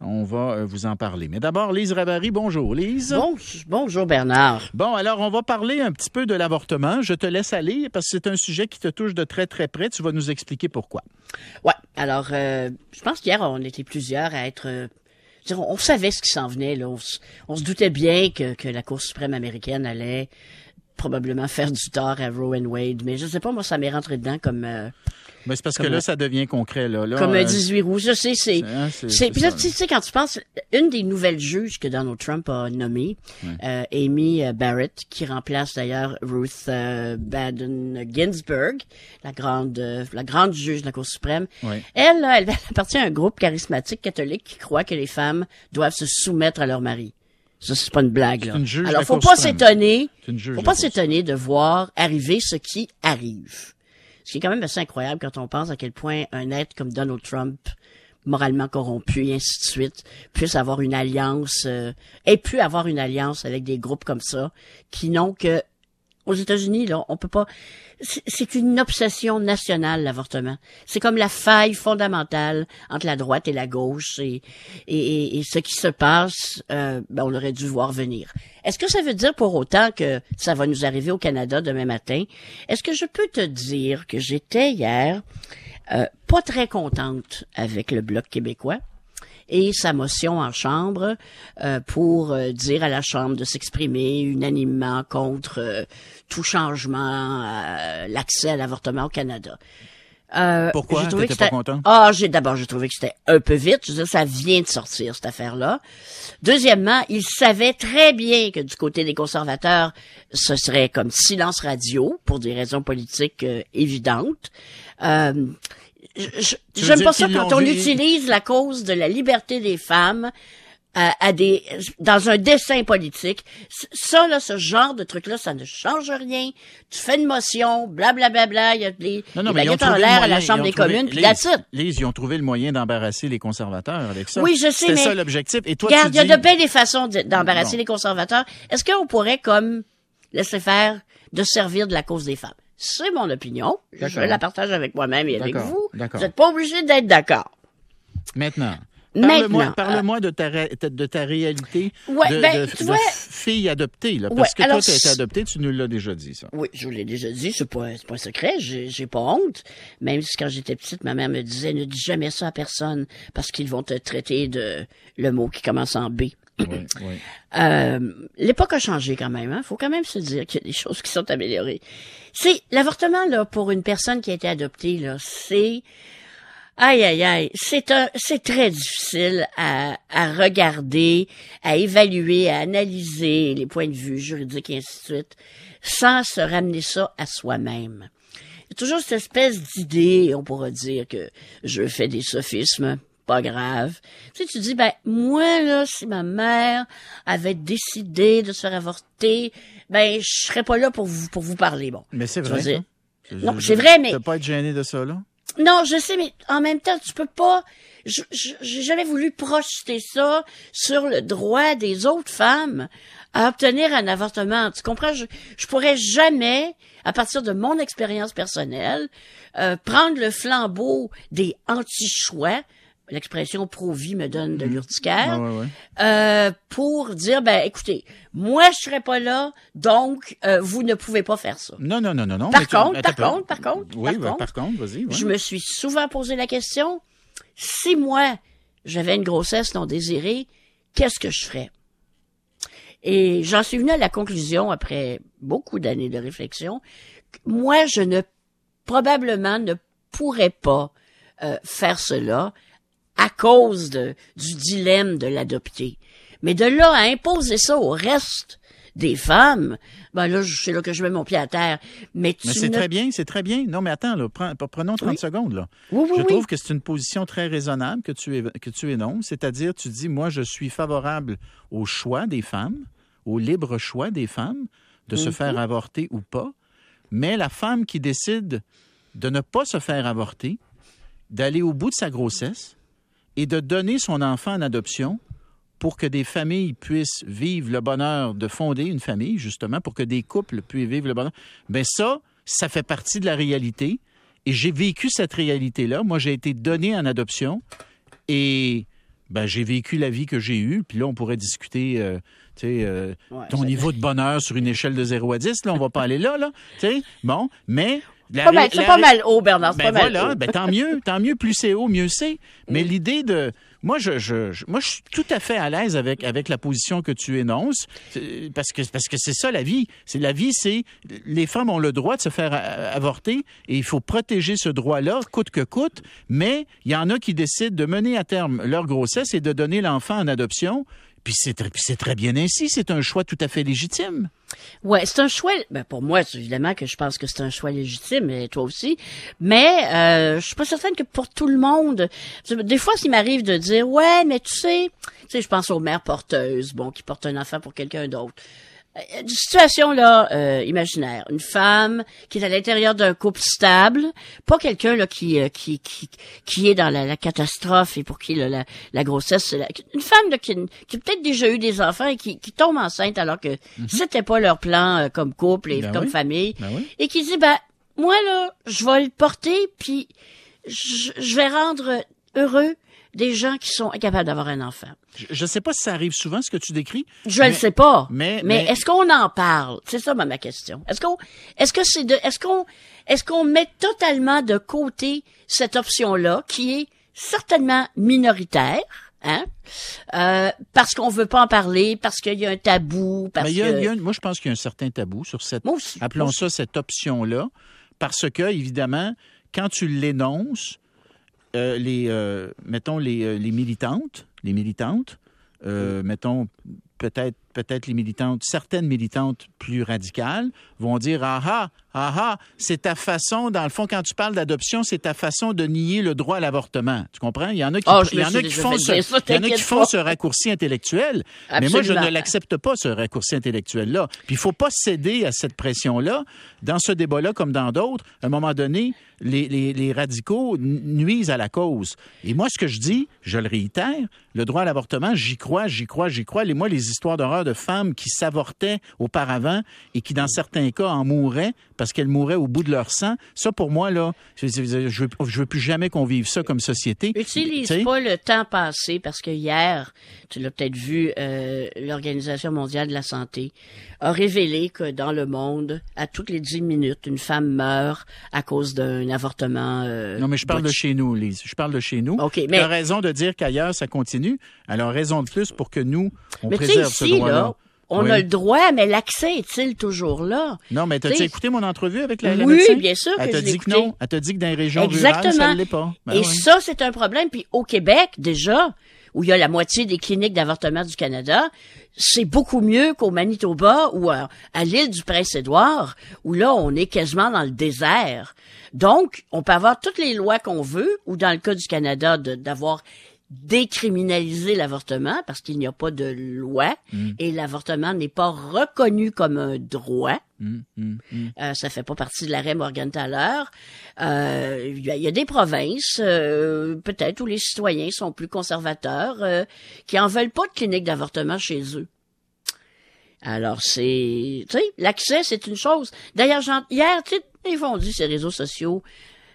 On va euh, vous en parler. Mais d'abord, Lise Ravary, bonjour. Lise. Bon, bonjour Bernard. Bon, alors on va parler un petit peu de l'avortement. Je te laisse aller parce que c'est un sujet qui te touche de très très près. Tu vas nous expliquer pourquoi. Ouais. Alors, euh, je pense qu'hier on était plusieurs à être. euh, on savait ce qui s'en venait. Là. On, se- on se doutait bien que, que la Cour suprême américaine allait probablement faire du tort à Roe and Wade. Mais je sais pas, moi, ça m'est rentré dedans comme euh, Mais c'est parce que là, ça devient concret. Là. Là, comme un 18 roues. Je sais, c'est. c'est- C'est, c'est puis là, ça, tu sais, quand tu penses, une des nouvelles juges que Donald Trump a nommées, euh, Amy euh, Barrett, qui remplace d'ailleurs Ruth euh, Baden Ginsburg, la grande, euh, la grande juge de la Cour suprême. Ouais. Elle, là, elle appartient à un groupe charismatique catholique qui croit que les femmes doivent se soumettre à leur mari. Ça, c'est pas une blague, là. C'est une juge Alors, faut pas s'étonner. Faut pas s'étonner de voir arriver ce qui arrive. Ce qui est quand même assez incroyable quand on pense à quel point un être comme Donald Trump, moralement corrompu et ainsi de suite, puisse avoir une alliance, euh, ait pu avoir une alliance avec des groupes comme ça, qui n'ont que, aux États-Unis, on peut pas, c'est- une obsession nationale, l'avortement. C'est comme la faille fondamentale entre la droite et la gauche et ce qui se passe, euh, ben, on aurait dû voir venir. Est-ce que ça veut dire pour autant que ça va nous arriver au Canada demain matin? Est-ce que je peux te dire que j'étais hier euh, pas très contente avec le Bloc québécois? Et sa motion en chambre euh, pour euh, dire à la chambre de s'exprimer unanimement contre euh, tout changement à l'accès à l'avortement au Canada. Euh, Pourquoi? j'ai trouvé que pas c'était- content? Ah, j'ai d'abord j'ai trouvé que c'était un peu vite. Je veux dire, ça vient de sortir cette affaire-là. Deuxièmement, il savait très bien que du côté des conservateurs, ce serait comme silence radio pour des raisons politiques euh, évidentes. Euh, J'aime pas ça quand on utilise la cause de la liberté des femmes à, à des dans un dessin politique. Ça là, ce genre de truc là, ça ne change rien. Tu fais une motion, blablabla, bla, bla, il y a des, Non, non, des mais ils ont baguettes en l'air à la Chambre des trouvé- communes, puis it. Lise, ils ont trouvé le moyen d'embarrasser les conservateurs avec ça. Oui, je sais, mais- ça l'objectif. Et toi, Regarde, il y a dis... de bien des façons de- d'embarrasser les conservateurs. Est-ce qu'on pourrait comme laisser faire de servir de la cause des femmes? C'est mon opinion. Je la partage avec moi-même et avec vous. Vous n'êtes pas obligé d'être d'accord. Maintenant. Parle-moi euh, de, ta ré- de ta réalité Ouais, de, ben, de- tu de vois- fille adoptée. Là, Ouais, parce que toi, tu as été adoptée, tu nous l'as déjà dit, ça. Oui, je vous l'ai déjà dit, c'est pas, pas un secret, j'ai, j'ai pas honte. Même si quand j'étais petite, ma mère me disait, ne dis jamais ça à personne, parce qu'ils vont te traiter de le mot qui commence en B. Euh, l'époque a changé quand même. Hein. Faut quand même se dire qu'il y a des choses qui sont améliorées. C'est l'avortement là pour une personne qui a été adoptée là, c'est aïe aïe aïe, c'est un, c'est très difficile à, à regarder, à évaluer, à analyser les points de vue juridiques et ainsi de suite, sans se ramener ça à soi-même. Il y a toujours cette espèce d'idée, on pourra dire que je fais des sophismes, pas grave. Tu sais, tu dis, ben, moi, là, si ma mère avait décidé de se faire avorter, ben, je serais pas là pour vous, pour vous parler, bon. Mais c'est vrai. dire- ça. Non, Je- c'est vrai, mais- Tu peux pas être gêné de ça, là? Non, je sais, mais en même temps, tu peux pas. J'ai jamais voulu projeter ça sur le droit des autres femmes à obtenir un avortement. Tu comprends? Je, je pourrais jamais, à partir de mon expérience personnelle, euh, prendre le flambeau des anti-choix. L'expression pro-vie me donne de l'urticaire. Ouais, ouais, ouais. euh, pour dire, ben, écoutez, moi, je serais pas là, donc, euh, vous ne pouvez pas faire ça. Non, non, non, non, non. Par tu- contre, par contre, par contre, Oui, par ben, contre, par contre, vas-y. Je me suis souvent posé la question, si moi, j'avais une grossesse non désirée, qu'est-ce que je ferais? Et j'en suis venu à la conclusion, après beaucoup d'années de réflexion, que moi, je ne, probablement ne pourrais pas euh, faire cela à cause de, du dilemme de l'adopter. Mais de là à imposer ça au reste des femmes, ben là, c'est là que je mets mon pied à terre. Mais tu Mais c'est ne- très bien, c'est très bien. Non, mais attends, là, prends- prenons 30 Oui. secondes. Là. Oui, oui, je trouve que c'est une position très raisonnable que tu, que tu énonces, c'est-à-dire tu dis, moi, je suis favorable au choix des femmes, au libre choix des femmes de se Mhm. faire avorter ou pas, mais la femme qui décide de ne pas se faire avorter, d'aller au bout de sa grossesse et de donner son enfant en adoption pour que des familles puissent vivre le bonheur de fonder une famille, justement, pour que des couples puissent vivre le bonheur. Bien ça, ça fait partie de la réalité. Et j'ai vécu cette réalité-là. Moi, j'ai été donné en adoption. Et ben j'ai vécu la vie que j'ai eue, puis là on pourrait discuter euh, euh, Ouais, ton niveau de bonheur sur une échelle de 0 à 10, là on va pas aller là là. Bon, mais la Pas mal- C'est pas mal haut, Bernard. C'est ben pas mal haut. ben tant mieux, tant mieux, plus c'est haut, mieux c'est. Mais Mm. l'idée de moi je, je, je- moi je suis tout à fait à l'aise avec avec la position que tu énonces parce que parce que c'est ça la vie, c'est la vie c'est les femmes ont le droit de se faire avorter et il faut protéger ce droit-là coûte que coûte, mais il y en a qui décident de mener à terme leur grossesse et de donner l'enfant en adoption. Puis c'est très, bien ainsi, c'est un choix tout à fait légitime. Ouais, c'est un choix. Ben pour moi, évidemment que je pense que c'est un choix légitime, et toi aussi. Mais euh, je suis pas certaine que pour tout le monde. Des fois, s'il m'arrive de dire, ouais, mais tu sais, tu sais, je pense aux mères porteuses, bon, qui portent un enfant pour quelqu'un d'autre. Euh, Une situation là euh, imaginaire, une femme qui est à l'intérieur d'un couple stable, pas quelqu'un là qui, euh, qui qui qui est dans la, la catastrophe et pour qui là, la, la grossesse, la- une femme là, qui, qui a peut-être déjà eu des enfants et qui, qui tombe enceinte alors que c'était pas leur plan euh, comme couple et Ben comme oui. famille Ben oui. et qui dit ben moi là je vais le porter puis je, je vais rendre heureux des gens qui sont incapables d'avoir un enfant. Je ne sais pas si ça arrive souvent ce que tu décris. Je mais- le sais pas. mais- mais, mais- est-ce qu'on en parle? C'est ça ma, ma question. Est-ce qu'on est-ce que c'est de est-ce qu'on est-ce qu'on met totalement de côté cette option là qui est certainement minoritaire Hein? Euh, parce qu'on veut pas en parler, parce qu'il y a un tabou, parce Mais il y a- que il y a une- moi, je pense qu'il y a un certain tabou sur cette, aussi. appelons ça cette option-là, parce que, évidemment, quand tu l'énonces, euh, les, euh, mettons, les, euh, les militantes, les militantes, euh, mettons, peut-être peut-être les militantes, certaines militantes plus radicales vont dire ah ah ah ah c'est ta façon dans le fond quand tu parles d'adoption c'est ta façon de nier le droit à l'avortement. Tu comprends? Il y en a qui Ah, il y en a qui font ce, il y en a qui font ce raccourci intellectuel. Mais moi je ne l'accepte pas ce raccourci intellectuel là puis il faut pas céder à cette pression là dans ce débat là comme dans d'autres à un moment donné les, les, les radicaux nuisent à la cause. Et moi ce que je dis je le réitère le droit à l'avortement j'y crois j'y crois j'y crois. Les moi les histoires d'horreur de femmes qui s'avortaient auparavant et qui dans certains cas en mouraient parce qu'elles mouraient au bout de leur sang ça pour moi là je, je veux, plus jamais qu'on vive ça comme société Utilise Tu pas le temps passé parce que hier, tu l'as peut-être vu, euh, l'Organisation mondiale de la santé a révélé que dans le monde, à toutes les dix minutes, une femme meurt à cause d'un avortement. euh, Non, mais je parle de chez nous, Lise. Je parle de chez nous. OK, Tu mais- as raison de dire qu'ailleurs, ça continue. Alors, raison de plus pour que nous, on Mais tu préserve ce ici, on Oui. a le droit, mais l'accès est-il toujours là? Non, mais t'as-tu écouté mon entrevue avec la, la Oui, médecin? bien sûr Elle que t'a dit que non. Elle t'a dit que dans les régions rurales, ça ne l'est pas. Ben Et oui. ça, c'est un problème. Puis au Québec, déjà, où il y a la moitié des cliniques d'avortement du Canada, c'est beaucoup mieux qu'au Manitoba ou à, à l'île du Prince-Édouard, où là, on est quasiment dans le désert. Donc, on peut avoir toutes les lois qu'on veut, ou dans le cas du Canada, d'avoir décriminalisé l'avortement parce qu'il n'y a pas de loi Mm. et l'avortement n'est pas reconnu comme un droit. Hum, hum. Euh, ça fait pas partie de l'arrêt Morgan Thaler. Euh, Il y, a- il y a des provinces, euh, peut-être, où les citoyens sont plus conservateurs, euh, qui en veulent pas de clinique d'avortement chez eux. Alors, c'est... Tu sais, l'accès, c'est une chose. D'ailleurs, hier, tu sais, ils vont dire ces réseaux sociaux,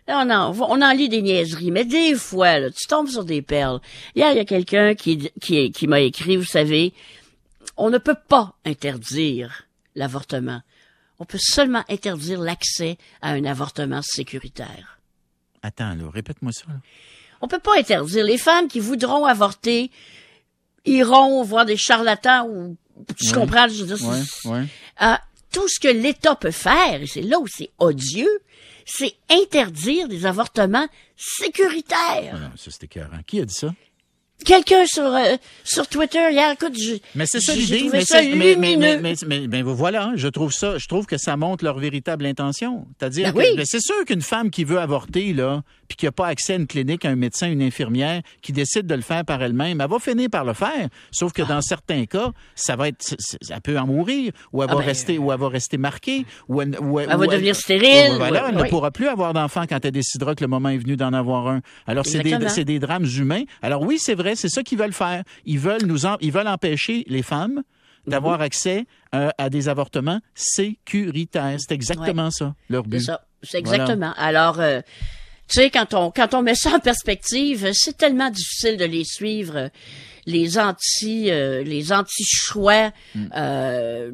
Là, on en, on en lit des niaiseries, mais des fois, là, tu tombes sur des perles. Hier, il y a quelqu'un qui, qui, qui m'a écrit, vous savez, on ne peut pas interdire l'avortement. On peut seulement interdire l'accès à un avortement sécuritaire. Attends, là, répète-moi ça. là. On peut pas interdire. Les femmes qui voudront avorter iront voir des charlatans ou tu comprends, je veux dire, c'est- ouais. Ah, tout ce que l'État peut faire, et c'est là où c'est odieux, c'est interdire des avortements sécuritaires. Ah non, ça, c'était écœurant. Qui a dit ça? Quelqu'un sur euh, sur Twitter hier, écoute, je, Mais c'est ça l'idée. Mais, ça c'est- mais, mais, mais, voilà, je trouve ça, je trouve que ça montre leur véritable intention. C'est-à-dire Ben oui. c'est sûr qu'une femme qui veut avorter, là, puis qui n'a pas accès à une clinique, à un médecin, une infirmière, qui décide de le faire par elle-même, elle va finir par le faire. Sauf que dans certains cas, ça va être, elle peut en mourir, ou elle Ah va ben, rester, ou elle va rester marquée, ou elle, ou Elle va devenir stérile, Voilà, elle ne pourra plus avoir d'enfant quand elle décidera que le moment est venu d'en avoir un. Alors c'est des, des drames humains. Alors oui, c'est vrai, c'est ça qu'ils veulent faire. Ils veulent nous, en- ils veulent empêcher les femmes d'avoir Mhm. accès euh, à des avortements sécuritaires. C'est exactement ça, leur C'est but. ça. C'est exactement. Alors, euh, tu sais, quand on, quand on met ça en perspective, c'est tellement difficile de les suivre les anti euh, les anti choix Hmm. euh,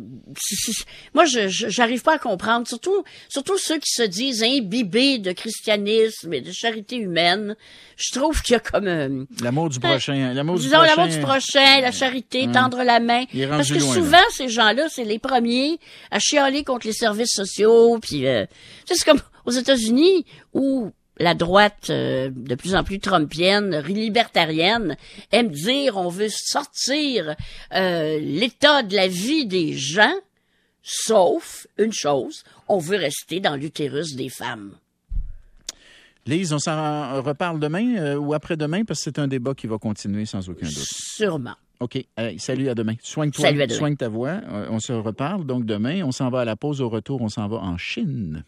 moi je j'arrive pas à comprendre surtout surtout ceux qui se disent imbibés de christianisme et de charité humaine je trouve qu'il y a comme euh, L'amour du prochain. L'amour du disons prochain. l'amour du prochain la charité tendre la main parce que loin, souvent ces gens-là c'est les premiers à chialer contre les services sociaux puis euh, c'est comme aux États-Unis où la droite euh, de plus en plus trumpienne, libertarienne, aime dire on veut sortir euh, l'état de la vie des gens, sauf une chose, on veut rester dans l'utérus des femmes. Lise, on s'en reparle demain euh, ou après-demain parce que c'est un débat qui va continuer sans aucun doute. Sûrement. OK. Allez, salut, à demain. Soigne-toi. Salut, à demain. Soigne ta voix. On se reparle donc demain. On s'en va à la pause. Au retour, on s'en va en Chine.